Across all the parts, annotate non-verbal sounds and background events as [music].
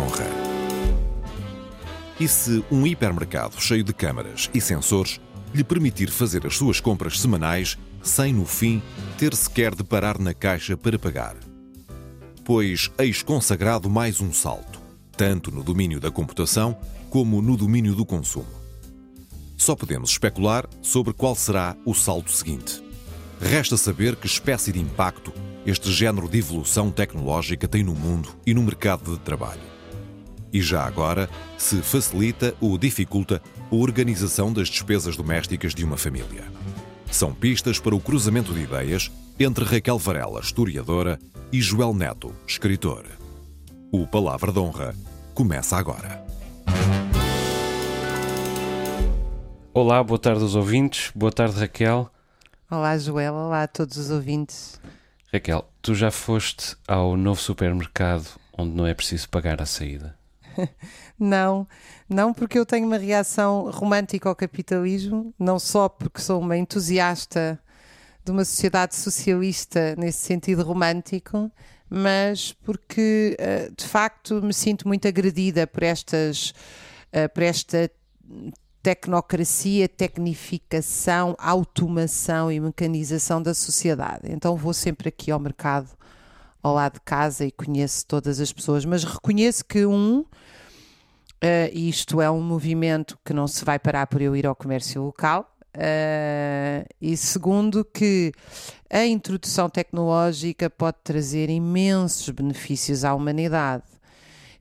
honra. E se um hipermercado cheio de câmaras e sensores lhe permitir fazer as suas compras semanais sem, no fim, ter sequer de parar na caixa para pagar? Pois eis consagrado mais um salto, tanto no domínio da computação como no domínio do consumo. Só podemos especular sobre qual será o salto seguinte. Resta saber que espécie de impacto este género de evolução tecnológica tem no mundo e no mercado de trabalho. E já agora, se facilita ou dificulta a organização das despesas domésticas de uma família. São pistas para o cruzamento de ideias entre Raquel Varela, historiadora, e Joel Neto, escritor. O Palavra de Honra começa agora. Olá, boa tarde aos ouvintes. Boa tarde, Raquel. Olá, Joel. Olá a todos os ouvintes. Raquel, tu já foste ao novo supermercado onde não é preciso pagar a saída? [laughs] não, não porque eu tenho uma reação romântica ao capitalismo, não só porque sou uma entusiasta de uma sociedade socialista nesse sentido romântico, mas porque eh, de facto me sinto muito agredida por estas eh, por esta tecnocracia, tecnificação, automação e mecanização da sociedade. Então vou sempre aqui ao mercado ao lado de casa e conheço todas as pessoas, mas reconheço que um Uh, isto é um movimento que não se vai parar por eu ir ao comércio local. Uh, e segundo, que a introdução tecnológica pode trazer imensos benefícios à humanidade.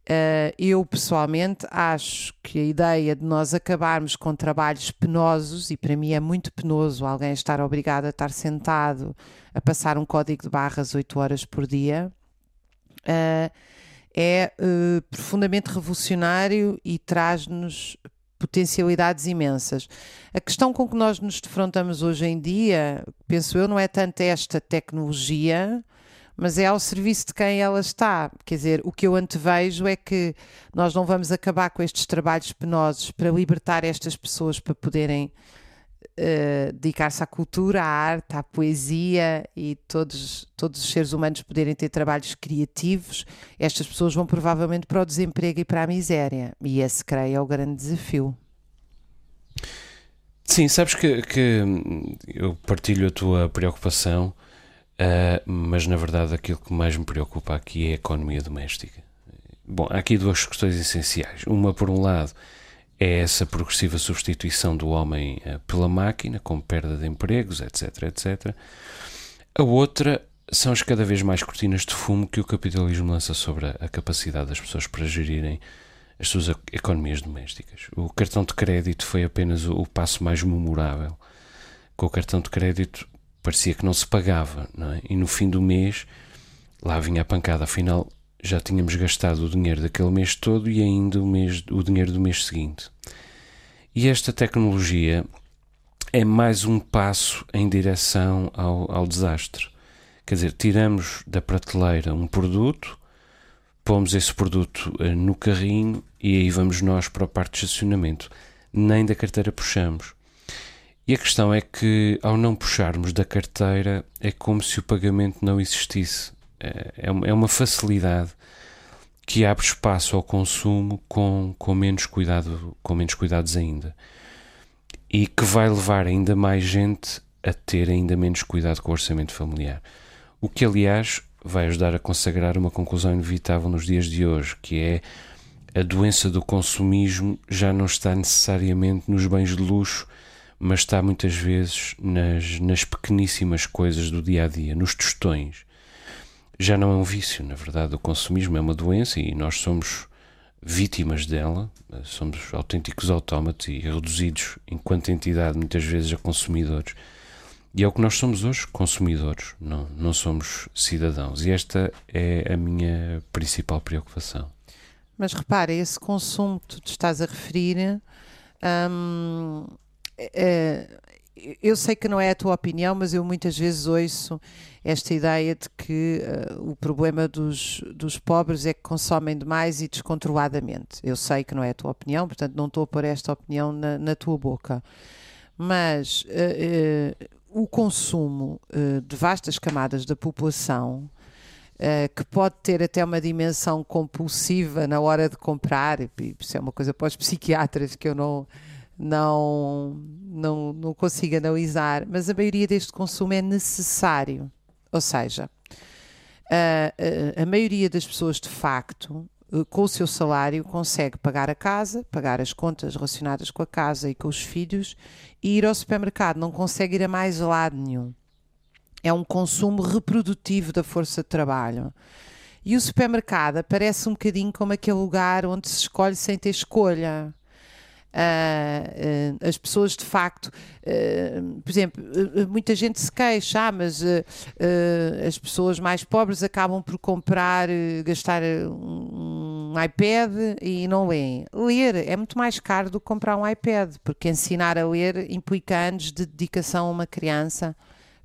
Uh, eu pessoalmente acho que a ideia de nós acabarmos com trabalhos penosos, e para mim é muito penoso alguém estar obrigado a estar sentado a passar um código de barras 8 horas por dia, uh, é uh, profundamente revolucionário e traz-nos potencialidades imensas. A questão com que nós nos defrontamos hoje em dia, penso eu, não é tanto esta tecnologia mas é ao serviço de quem ela está. Quer dizer, o que eu antevejo é que nós não vamos acabar com estes trabalhos penosos para libertar estas pessoas para poderem uh, dedicar-se à cultura, à arte, à poesia e todos, todos os seres humanos poderem ter trabalhos criativos. Estas pessoas vão provavelmente para o desemprego e para a miséria. E esse, creio, é o grande desafio. Sim, sabes que, que eu partilho a tua preocupação Uh, mas na verdade aquilo que mais me preocupa aqui é a economia doméstica. Bom, há aqui duas questões essenciais. Uma, por um lado, é essa progressiva substituição do homem uh, pela máquina, com perda de empregos, etc, etc. A outra são as cada vez mais cortinas de fumo que o capitalismo lança sobre a, capacidade das pessoas para gerirem as suas economias domésticas. O cartão de crédito foi apenas o passo mais memorável. Com o cartão de crédito parecia que não se pagava, não é? E no fim do mês lá vinha a pancada, afinal já tínhamos gastado o dinheiro daquele mês todo e ainda o, mês, o dinheiro do mês seguinte. E esta tecnologia é mais um passo em direção ao, ao desastre. Quer dizer, tiramos da prateleira um produto, pomos esse produto eh, no carrinho e aí vamos nós para a parte de estacionamento. Nem da carteira puxamos. E a questão é que, ao não puxarmos da carteira, é como se o pagamento não existisse. É, é, é uma facilidade que abre espaço ao consumo com, com, menos cuidado, com menos cuidados ainda. E que vai levar ainda mais gente a ter ainda menos cuidado com o orçamento familiar. O que, aliás, vai ajudar a consagrar uma conclusão inevitável nos dias de hoje, que é a doença do consumismo já não está necessariamente nos bens de luxo mas está muitas vezes nas, nas pequeníssimas coisas do dia a dia, nos tostões. Já não é um vício, na verdade, o consumismo é uma doença e nós somos vítimas dela, somos autênticos autómatos e reduzidos enquanto entidade muitas vezes a consumidores. E é o que nós somos hoje, consumidores, não, não somos cidadãos. E esta é a minha principal preocupação. Mas repara, esse consumo que tu estás a referir hum, é, eu sei que não é a tua opinião, mas eu muitas vezes ouço esta ideia de que uh, o problema dos, dos pobres é que consomem demais e descontroladamente. Eu sei que não é a tua opinião, portanto não estou a pôr esta opinião na, na tua boca. Mas uh, uh, o consumo de vastas camadas da população Uh, que pode ter até uma dimensão compulsiva na hora de comprar, isso é uma coisa para os psiquiatras que eu não, não, não, não consigo analisar, mas a maioria deste consumo é necessário. Ou seja, a, a, a maioria das pessoas de facto eh, com o seu salário consegue pagar a casa, pagar as contas relacionadas com a casa e com os filhos e ir ao supermercado, não consegue ir a mais lado nenhum. É um consumo reprodutivo da força de trabalho. E o supermercado parece um bocadinho como aquele lugar onde se escolhe sem ter escolha. Uh, uh, as pessoas de facto, uh, por exemplo, muita gente se queixa, ah, mas as pessoas mais pobres acabam por comprar, gastar um, iPad e não leem. Ler é muito mais caro do que comprar um iPad, porque ensinar a ler implica anos de dedicação a uma criança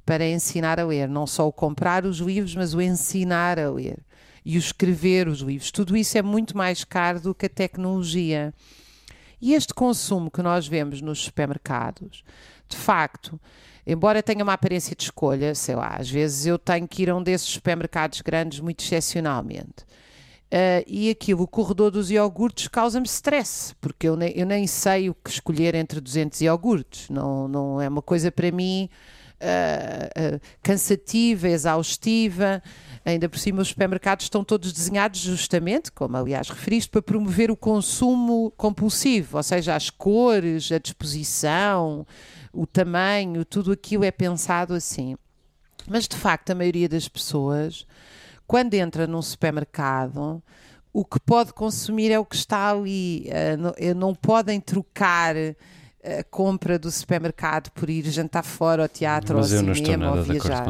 para ensinar a ler, não só o comprar os livros, mas o ensinar a ler e o escrever os livros. Tudo isso é muito mais caro do que a tecnologia. E este consumo que nós vemos nos supermercados, de facto, embora tenha uma aparência de escolha, sei lá, às vezes eu tenho que ir a um desses supermercados grandes muito excepcionalmente. Uh, e aquilo, o corredor dos iogurtes, causa-me stress, porque eu nem, eu nem sei o que escolher entre 200 iogurtes. Não, não é uma coisa para mim uh, uh, cansativa, exaustiva. Ainda por cima, os supermercados estão todos desenhados justamente, como aliás referiste, para promover o consumo compulsivo, ou seja, as cores, a disposição, o tamanho, tudo aquilo é pensado assim. Mas de facto, a maioria das pessoas, quando entra num supermercado, o que pode consumir é o que está ali. Uh, não, podem trocar a compra do supermercado por ir jantar fora ao teatro Mas ou ao cinema ou viajar.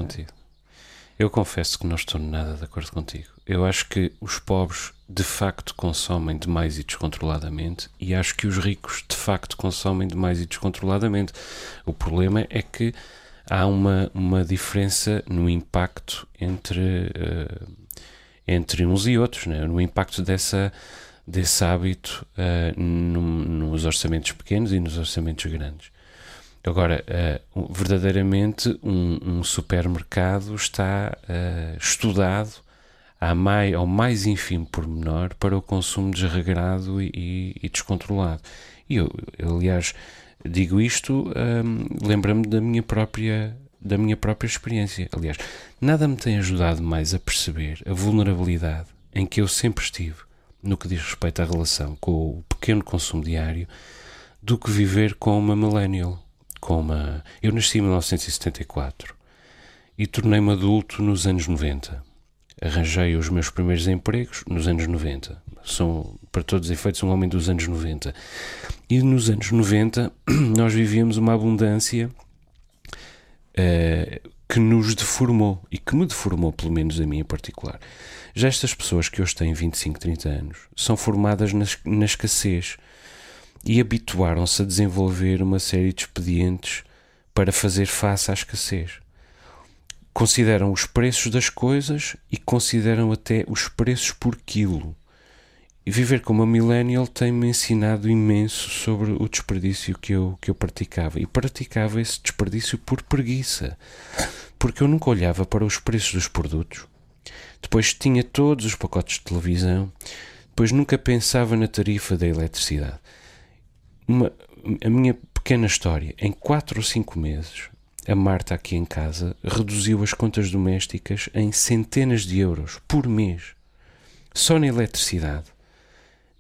Eu confesso que não estou nada de acordo contigo. Eu acho que os pobres de facto consomem demais e descontroladamente e acho que os ricos de facto consomem demais e descontroladamente. O problema é que há uma, uma diferença no impacto entre, uh, entre uns e outros, né? no impacto dessa, desse hábito uh, nos orçamentos pequenos e nos orçamentos grandes. Agora, uh, verdadeiramente, um, um, supermercado está uh, estudado mai, ao mais ínfimo pormenor para o consumo desregrado e, e descontrolado. E eu, aliás, digo isto, um, lembra-me da minha própria da minha própria experiência. Aliás, nada me tem ajudado mais a perceber a vulnerabilidade em que eu sempre estive no que diz respeito à relação com o pequeno consumo diário do que viver com uma millennial com uma. Eu nasci em 1974 e tornei-me adulto nos anos 90. Arranjei os meus primeiros empregos nos anos 90. Sou, para todos os efeitos, um homem dos anos 90. E nos anos 90 [clears throat] nós vivíamos uma abundância uh, que nos deformou e que me deformou, pelo menos a mim em particular. Já estas pessoas que hoje têm 25, 30 anos são formadas na, na escassez e habituaram-se a desenvolver uma série de expedientes para fazer face à escassez. Consideram os preços das coisas e consideram até os preços por quilo. E viver como uma millennial tem-me ensinado imenso sobre o desperdício que eu, que eu praticava. E praticava esse desperdício por preguiça. Porque eu nunca olhava para os preços dos produtos. Depois tinha todos os pacotes de televisão. Depois nunca pensava na tarifa da eletricidade uma, a minha pequena história. Em 4 ou 5 meses, a Marta aqui em casa reduziu as contas domésticas em centenas de euros por mês. Só na eletricidade.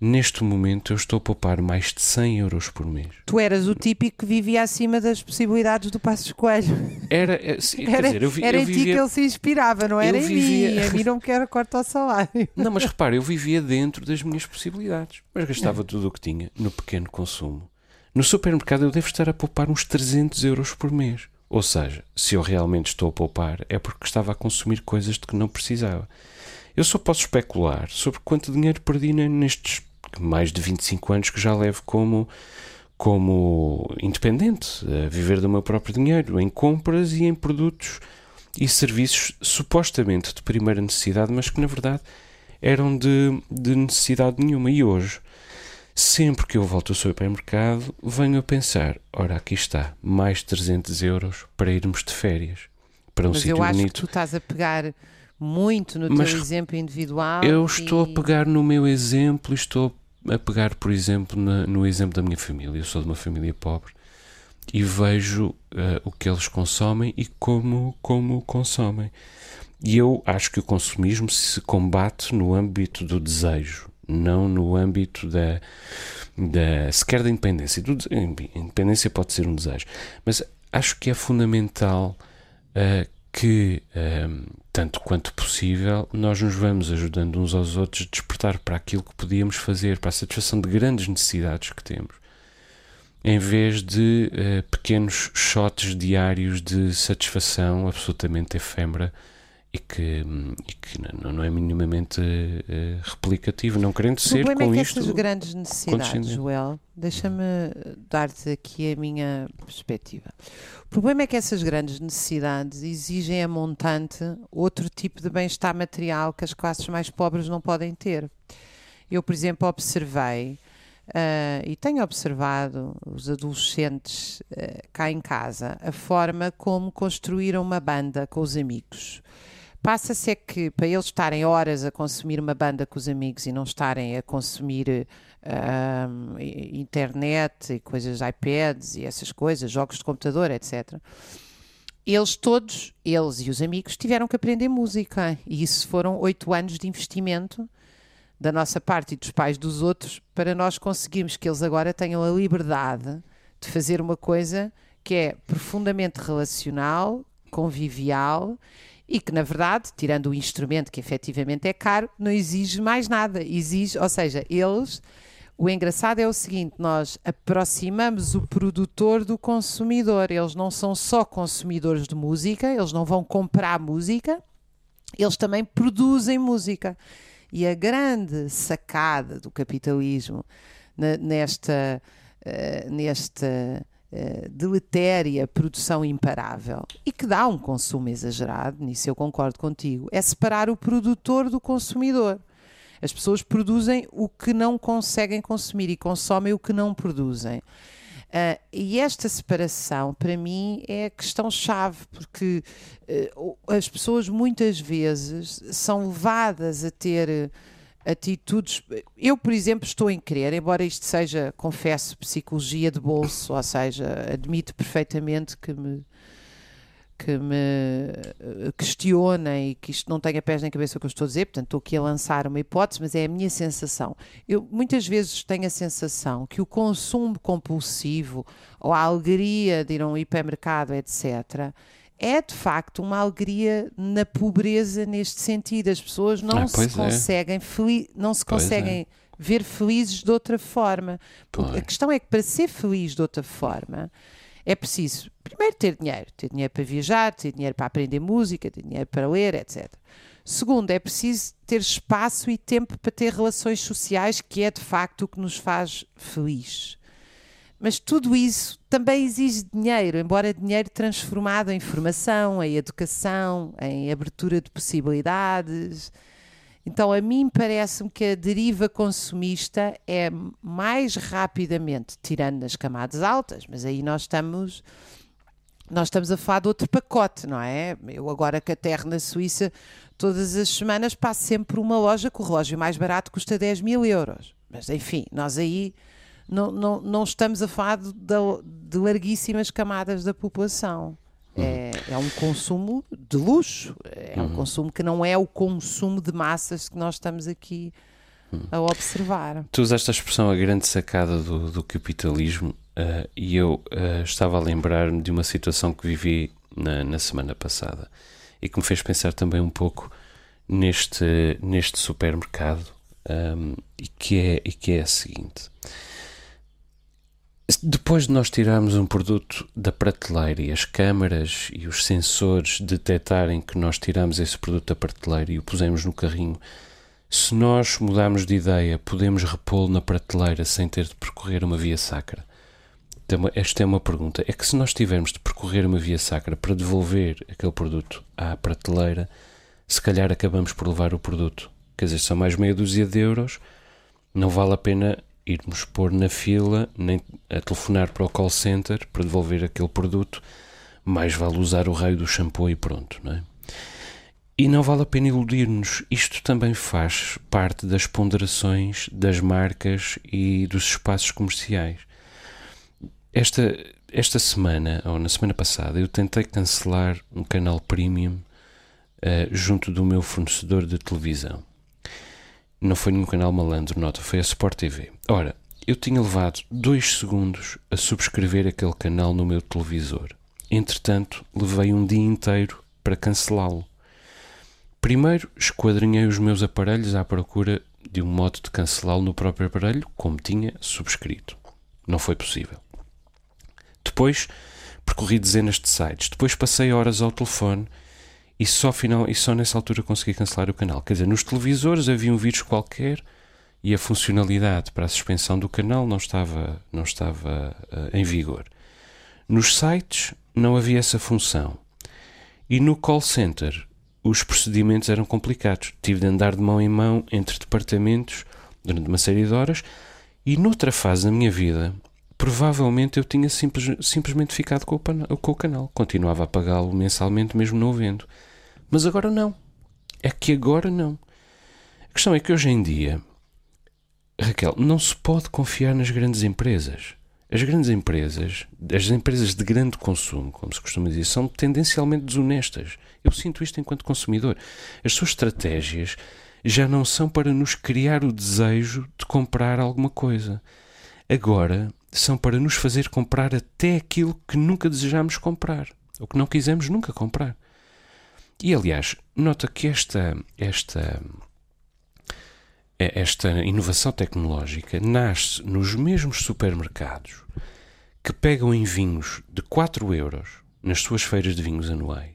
Neste momento eu estou a poupar mais de 100 euros por mês. Tu eras o típico que vivia acima das possibilidades do Passos Coelho. Era, é, era, dizer, eu, vi, era eu em vivia, ti que ele se inspirava, não era em vivia... mim. A mim não me quero cortar o salário. [laughs] Não, mas repara, eu vivia dentro das minhas possibilidades. Mas gastava tudo o que tinha no pequeno consumo. No supermercado eu devo estar a poupar uns 300 euros por mês. Ou seja, se eu realmente estou a poupar é porque estava a consumir coisas de que não precisava. Eu só posso especular sobre quanto dinheiro perdi nestes mais de 25 anos que já levo como, como independente, a viver do meu próprio dinheiro, em compras e em produtos e serviços supostamente de primeira necessidade, mas que na verdade eram de, de necessidade nenhuma. E hoje, sempre que eu volto ao supermercado, venho a pensar: ora, aqui está, mais 300 euros para irmos de férias. Para um Mas sítio eu acho bonito. que tu estás a pegar muito no Mas teu exemplo individual. Eu estou e... a pegar no meu exemplo e estou a pegar, por exemplo, na, no exemplo da minha família. Eu sou de uma família pobre e vejo uh, o que eles consomem e como, como consomem. E eu acho que o consumismo se combate no âmbito do desejo, não no âmbito da, da sequer da independência. Do, independência pode ser um desejo, mas acho que é fundamental uh, que, um, tanto quanto possível, nós nos vamos ajudando uns aos outros a despertar para aquilo que podíamos fazer, para a satisfação de grandes necessidades que temos, em vez de uh, pequenos shots diários de satisfação absolutamente efêmera e que, e que não, não, é minimamente uh, replicativo, não querendo ser com é que isto. grandes necessidades, Joel, deixa-me dar-te aqui a minha perspectiva. Problema é que essas grandes necessidades exigem a montante outro tipo de bem-estar material que as classes mais pobres não podem ter. Eu, por exemplo, observei Uh, e tenho observado os adolescentes uh, cá em casa a forma como construíram uma banda com os amigos. Passa-se é que para eles estarem horas a consumir uma banda com os amigos e não estarem a consumir uh, internet e coisas, iPads e essas coisas, jogos de computador, etc. Eles todos, eles e os amigos, tiveram que aprender música. E isso foram oito anos de investimento da nossa parte e dos pais dos outros para nós conseguirmos que eles agora tenham a liberdade de fazer uma coisa que é profundamente relacional, convivial e que, na verdade, tirando o instrumento que efetivamente é caro, não exige mais nada. Exige, ou seja, eles. O engraçado é o seguinte: nós aproximamos o produtor do consumidor. Eles não são só consumidores de música, eles não vão comprar música, eles também produzem música. E a grande sacada do capitalismo nesta, uh, nesta uh, deletéria produção imparável e que dá um consumo exagerado, nisso eu concordo contigo, é separar o produtor do consumidor. As pessoas produzem o que não conseguem consumir e consomem o que não produzem. Uh, e esta separação, para mim, é a questão-chave, porque uh, as pessoas muitas vezes são levadas a ter atitudes. Eu, por exemplo, estou em querer, embora isto seja, confesso, psicologia de bolso, ou seja, admito perfeitamente que me que me eh, questionem e que isto não tenha pés nem cabeça o que eu estou a dizer, portanto estou aqui a lançar uma hipótese, mas é a minha sensação. Eu muitas vezes tenho a sensação que o consumo compulsivo ou a alegria de ir a um hipermercado, etc., é de facto uma alegria na pobreza neste sentido. As pessoas não ah, se é. conseguem, não se conseguem é. ver felizes de outra forma. A questão é que para ser feliz de outra forma é preciso primeiro ter dinheiro, ter dinheiro para viajar, ter dinheiro para aprender música, ter dinheiro para ler, etc. Segundo, é preciso ter espaço e tempo para ter relações sociais, que é de facto o que nos faz feliz. Mas tudo isso também exige dinheiro, embora dinheiro transformado em formação, em educação, em abertura de possibilidades. Então, a mim parece-me que a deriva consumista é mais rapidamente, tirando nas camadas altas, mas aí nós estamos nós estamos a falar de outro pacote, não é? Eu agora que aterro na Suíça, todas as semanas passo sempre uma loja que o relógio mais barato custa 10 mil euros. Mas enfim, nós aí não, não, não estamos a falar de, de larguíssimas camadas da população. Uhum. É, é, um consumo de luxo, é um uhum. consumo que não é o consumo de massas que nós estamos aqui uhum. a observar. Tu usaste a expressão a grande sacada do, do capitalismo uh, e eu uh, estava a lembrar-me de uma situação que vivi na, na semana passada e que me fez pensar também um pouco neste, neste supermercado um, e, que é, e que é a seguinte. Depois de nós tirarmos um produto da prateleira e as câmaras e os sensores detectarem que nós tiramos esse produto da prateleira e o pusemos no carrinho, se nós mudarmos de ideia, podemos repô-lo na prateleira sem ter de percorrer uma via sacra? Então, esta é uma pergunta. É que se nós tivermos de percorrer uma via sacra para devolver aquele produto à prateleira, se calhar acabamos por levar o produto. Quer dizer, são mais meia dúzia de euros, não vale a pena irmos pôr na fila, nem a telefonar para o call center para devolver aquele produto, mais vale usar o raio do shampoo e pronto, não é? E não vale a pena iludir-nos, isto também faz parte das ponderações das marcas e dos espaços comerciais. Esta, esta semana, ou na semana passada, eu tentei cancelar um canal premium uh, junto do meu fornecedor de televisão. Não foi nenhum canal malandro, nota, foi a Sport TV. Ora, eu tinha levado dois segundos a subscrever aquele canal no meu televisor. Entretanto, levei um dia inteiro para cancelá-lo. Primeiro, esquadrinhei os meus aparelhos à procura de um modo de cancelá-lo no próprio aparelho, como tinha subscrito. Não foi possível. Depois, percorri dezenas de sites. Depois passei horas ao telefone e só, final, e só nessa altura consegui cancelar o canal. Quer dizer, nos televisores havia um vírus qualquer e a funcionalidade para a suspensão do canal não estava, não estava uh, em vigor. Nos sites não havia essa função. E no call center os procedimentos eram complicados. Tive de andar de mão em mão entre departamentos durante uma série de horas e noutra fase da minha vida provavelmente eu tinha simples, simplesmente ficado com o, com o canal. Continuava a pagá-lo mensalmente mesmo não vendo. Mas agora não. É que agora não. A questão é que hoje em dia, Raquel, não se pode confiar nas grandes empresas. As grandes empresas, as empresas de grande consumo, como se costuma dizer, são tendencialmente desonestas. Eu sinto isto enquanto consumidor. As suas estratégias já não são para nos criar o desejo de comprar alguma coisa. Agora são para nos fazer comprar até aquilo que nunca desejámos comprar, ou que não quisemos nunca comprar. E aliás, nota que esta, esta é, esta inovação tecnológica nasce nos mesmos supermercados que pegam em vinhos de 4 euros nas suas feiras de vinhos anuais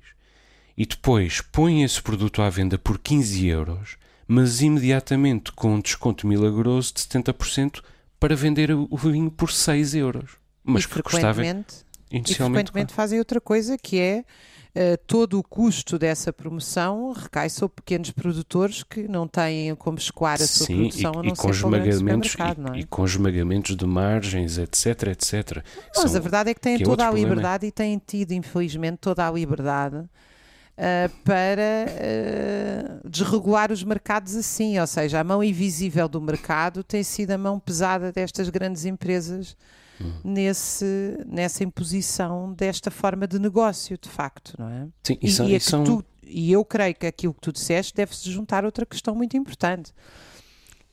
e depois põem esse produto à venda por 15 euros, mas imediatamente com um desconto milagroso de 70% para vender o vinho por 6 euros. Mas e frequentemente, inicialmente, e frequentemente fazem outra coisa que é Uh, todo o custo dessa promoção recai sobre pequenos produtores que não têm como escoar a sua Sim, produção e, a não e com esmagamentos e, é? e, com esmagamentos de margens, etc, etc. Mas a verdade é que têm que é toda é a liberdade e têm tido, infelizmente, toda a liberdade uh, para uh, desregular os mercados assim, ou seja, a mão invisível do mercado tem sido a mão pesada destas grandes empresas nesse, nessa imposição desta forma de negócio, de facto, não é? Sim, e, são, e, é são... tu, e eu creio que aquilo que tu disseste deve-se juntar outra questão muito importante,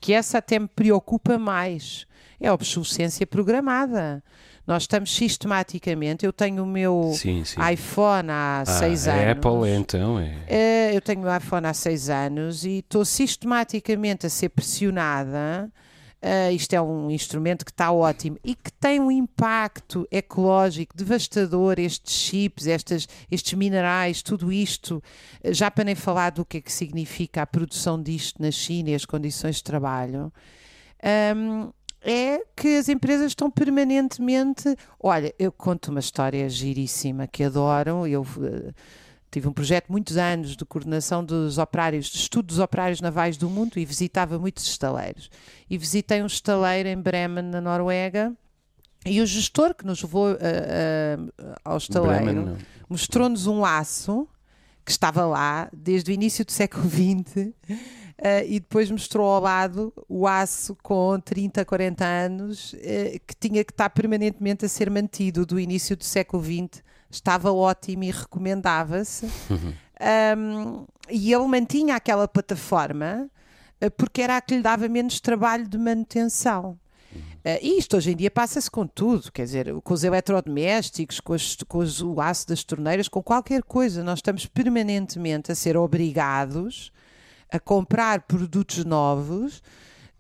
que essa até me preocupa mais, é a obsolescência programada. Nós estamos sistematicamente. Eu tenho o meu sim, sim. iPhone há ah, seis anos. Apple, então, é. é. Eu tenho o iPhone há seis anos e estou sistematicamente a ser pressionada Uh, isto é um instrumento que está ótimo e que tem um impacto ecológico devastador. Estes chips, estas, estes minerais, tudo isto, ah, já para nem falar do que é que significa a produção disto na China e as condições de trabalho. Um, é que as empresas estão permanentemente. Olha, eu conto uma história giríssima que adoram. Eu uh, tive um projeto muitos anos de coordenação dos operários, de estudo dos operários navais do mundo e visitava muitos estaleiros. E visitei um estaleiro em Bremen, na Noruega, e o gestor que nos levou uh, uh, ao estaleiro mostrou-nos um aço que estava lá desde o início do século XX. Uh, e depois mostrou ao lado o aço com 30, 40 anos uh, que tinha que estar permanentemente a ser mantido do início do século XX estava ótimo e recomendava-se. Uhum. Um, e ele mantinha aquela plataforma uh, porque era a que lhe dava menos trabalho de manutenção. Uh, e isto hoje em dia passa-se com tudo, quer dizer, com os eletrodomésticos, com, as, com os, o aço das torneiras, com qualquer coisa. Nós estamos permanentemente a ser obrigados a comprar produtos novos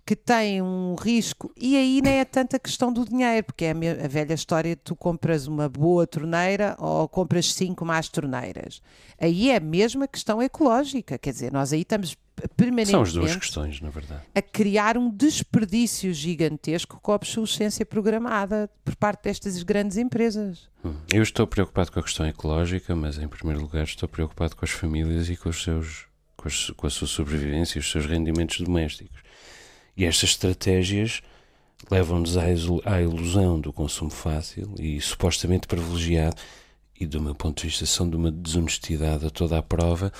que têm um risco, e aí nem é tanta questão do dinheiro, porque é a, velha história de tu compras uma boa torneira ou compras cinco más torneiras. Aí é a mesma questão ecológica, quer dizer, nós aí estamos permanentemente São as duas questões, na verdade. a criar um desperdício gigantesco com a obsolescência programada por parte destas grandes empresas. Hum. Eu estou preocupado com a questão ecológica, mas em primeiro lugar estou preocupado com as famílias e com os seus com, as, com a sua sobrevivência e os seus rendimentos domésticos. E estas estratégias levam-nos à ilusão do consumo fácil e supostamente privilegiado, e do meu ponto de vista são de uma desonestidade a toda a prova,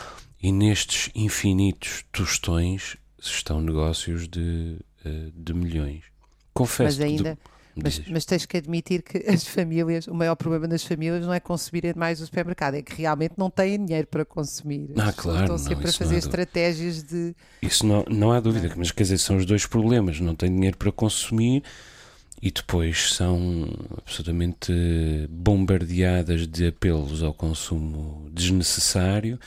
E nestes infinitos tostões estão negócios de, eh, de milhões. Confesso Mas ainda. que. Mas, mas, tens que admitir que as famílias, o maior problema das famílias não é consumirem mais o supermercado, é que realmente não têm dinheiro para consumir. Ah, claro. Estão sempre não, a fazer estratégias de. Isso não, não há dúvida, mas quer dizer, são os dois problemas: não têm dinheiro para consumir e depois são absolutamente bombardeadas de apelos ao consumo desnecessário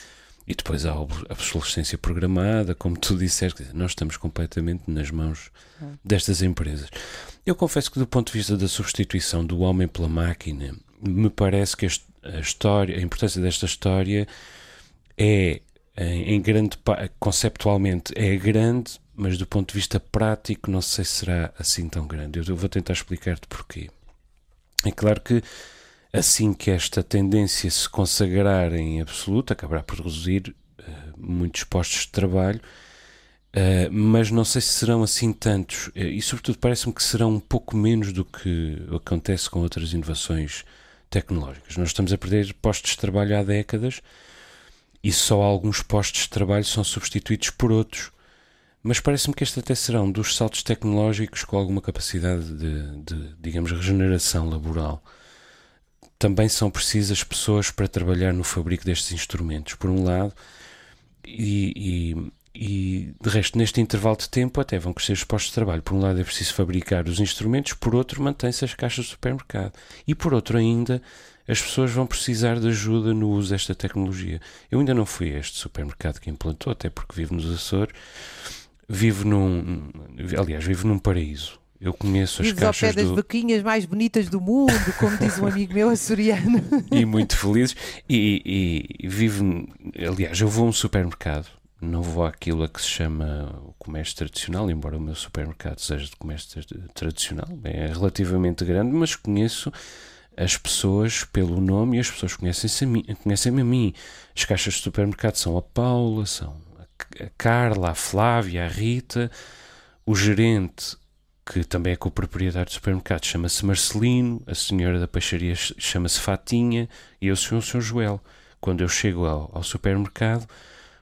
e depois há a obsolescência programada, como tu disseste, nós estamos completamente nas mãos destas empresas. Eu confesso que do ponto de vista da substituição do homem pela máquina, me parece que a história, a importância desta história é em grande conceptualmente é grande, mas do ponto de vista prático não sei se será assim tão grande. Eu vou tentar explicar-te porquê. É claro que assim que esta tendência se consagrar em absoluto, acabará por reduzir uh, muitos postos de trabalho, uh, mas não sei se serão assim tantos, uh, e sobretudo parece-me que serão um pouco menos do que acontece com outras inovações tecnológicas. Nós estamos a perder postos de trabalho há décadas e só alguns postos de trabalho são substituídos por outros mas parece-me que este até será um dos saltos tecnológicos com alguma capacidade de, de, digamos, regeneração laboral. Também são precisas pessoas para trabalhar no fabrico destes instrumentos, por um lado, e, e, e de resto, neste intervalo de tempo, até vão crescer os postos de trabalho. Por um lado, é preciso fabricar os instrumentos, por outro, mantém-se as caixas do supermercado, e por outro, ainda, as pessoas vão precisar de ajuda no uso desta tecnologia. Eu ainda não fui a este supermercado que implantou, até porque vivo nos Açores vivo num. Aliás, vivo num paraíso. Eu conheço Vives as caixas ao pé das do... vaquinhas mais bonitas do mundo, como diz um amigo meu açoriano. [laughs] e muito felizes. E, e, e vivo. Aliás, eu vou a um supermercado. Não vou àquilo a que se chama o comércio tradicional, embora o meu supermercado seja de comércio tradicional. É relativamente grande, mas conheço as pessoas pelo nome e as pessoas conhecem-me a, conhecem a mim. As caixas de supermercado são a Paula, são a Carla, a Flávia, a Rita, o gerente, que também é co-proprietário do supermercado, chama-se Marcelino, a senhora da peixaria chama-se Fatinha e eu sou o Sr. Joel. Quando eu chego ao, ao, supermercado,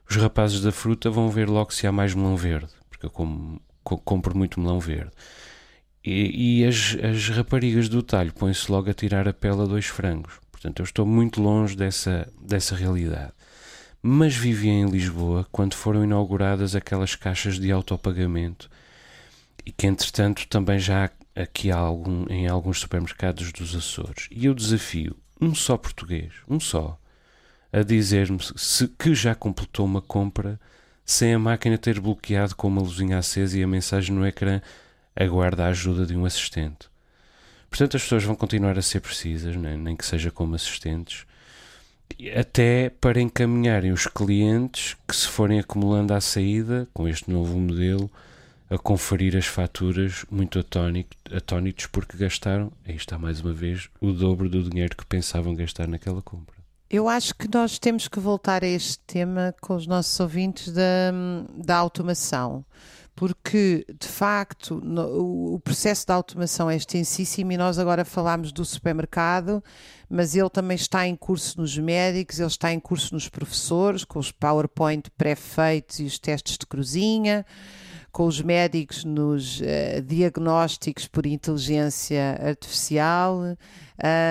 os rapazes da fruta vão ver logo se há mais melão verde, porque eu como, compro muito melão verde. E, e as, as, raparigas do talho põem-se logo a tirar a pele a dois frangos. Portanto, eu estou muito longe dessa, dessa realidade mas vivia em Lisboa quando foram inauguradas aquelas caixas de autopagamento e que entretanto também já há aqui algum, em alguns supermercados dos Açores. E eu desafio um só português, um só, a dizer-me que já completou uma compra sem a máquina ter bloqueado com uma luzinha acesa e a mensagem no ecrã aguarda a ajuda de um assistente. Portanto, as pessoas vão continuar a ser precisas, né? nem que seja como assistentes, até para encaminharem os clientes que se forem acumulando à saída com este novo modelo a conferir as faturas muito atónitos porque gastaram, aí está mais uma vez, o dobro do dinheiro que pensavam gastar naquela compra. Eu acho que nós temos que voltar a este tema com os nossos ouvintes da, da automação porque de facto no, o processo de automação é extensíssimo e nós agora falamos do supermercado, mas ele também está em curso nos médicos, ele está em curso nos professores, com os PowerPoint pré-feitos e os testes de cruzinha, com os médicos nos uh, diagnósticos por inteligência artificial.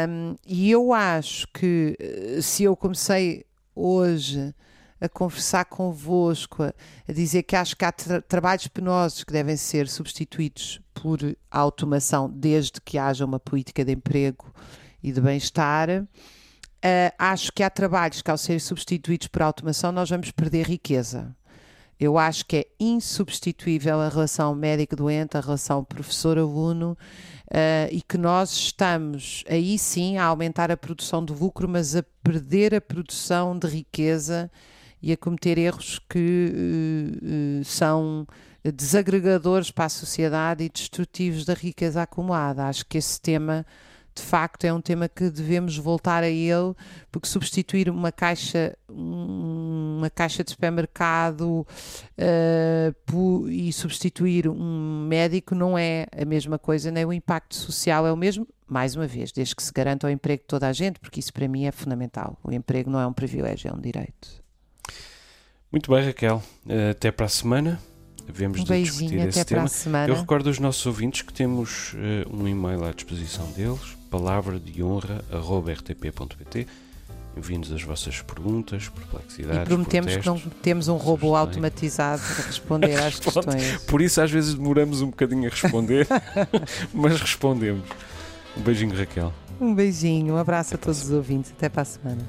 Um, e eu acho que eh, se eu comecei hoje a conversar convosco, a, a dizer que acho que há tra trabalhos penosos que devem ser substituídos por automação, desde que haja uma política de emprego e de bem-estar. Uh, acho que há trabalhos que, ao serem substituídos por automação, nós vamos perder riqueza. Eu acho que é insubstituível a relação médico-doente, a relação professor-aluno, uh, e que nós estamos aí sim a aumentar a produção de lucro, mas a perder a produção de riqueza e a cometer erros que uh, são desagregadores para a sociedade e destrutivos da riqueza acumulada. Acho que esse tema, de facto, é um tema que devemos voltar a ele, porque substituir uma caixa, uma caixa de supermercado uh, e substituir um médico não é a mesma coisa, nem o impacto social é o mesmo. Mais uma vez, desde que se garanta o emprego de toda a gente, porque isso para mim é fundamental. O emprego não é um privilégio, é um direito. Muito bem, Raquel. Até para a semana. Vemos Um de discutir beijinho, esse tema. Eu recordo aos nossos ouvintes que temos eh, um e-mail à disposição deles, palavra de honra.rtp.pt. Enviem-nos as vossas perguntas, perplexidades. E prometemos que não temos um robô sugestões. automatizado para responder às [laughs] Responde. questões. Por isso às vezes demoramos um bocadinho a responder, [laughs] mas respondemos. Um beijinho, Raquel. Um beijinho, um abraço Até a todos os ouvintes. Até para a semana.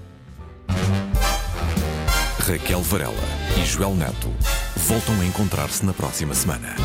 Raquel Varela e Joel Neto voltam a encontrar-se na próxima semana.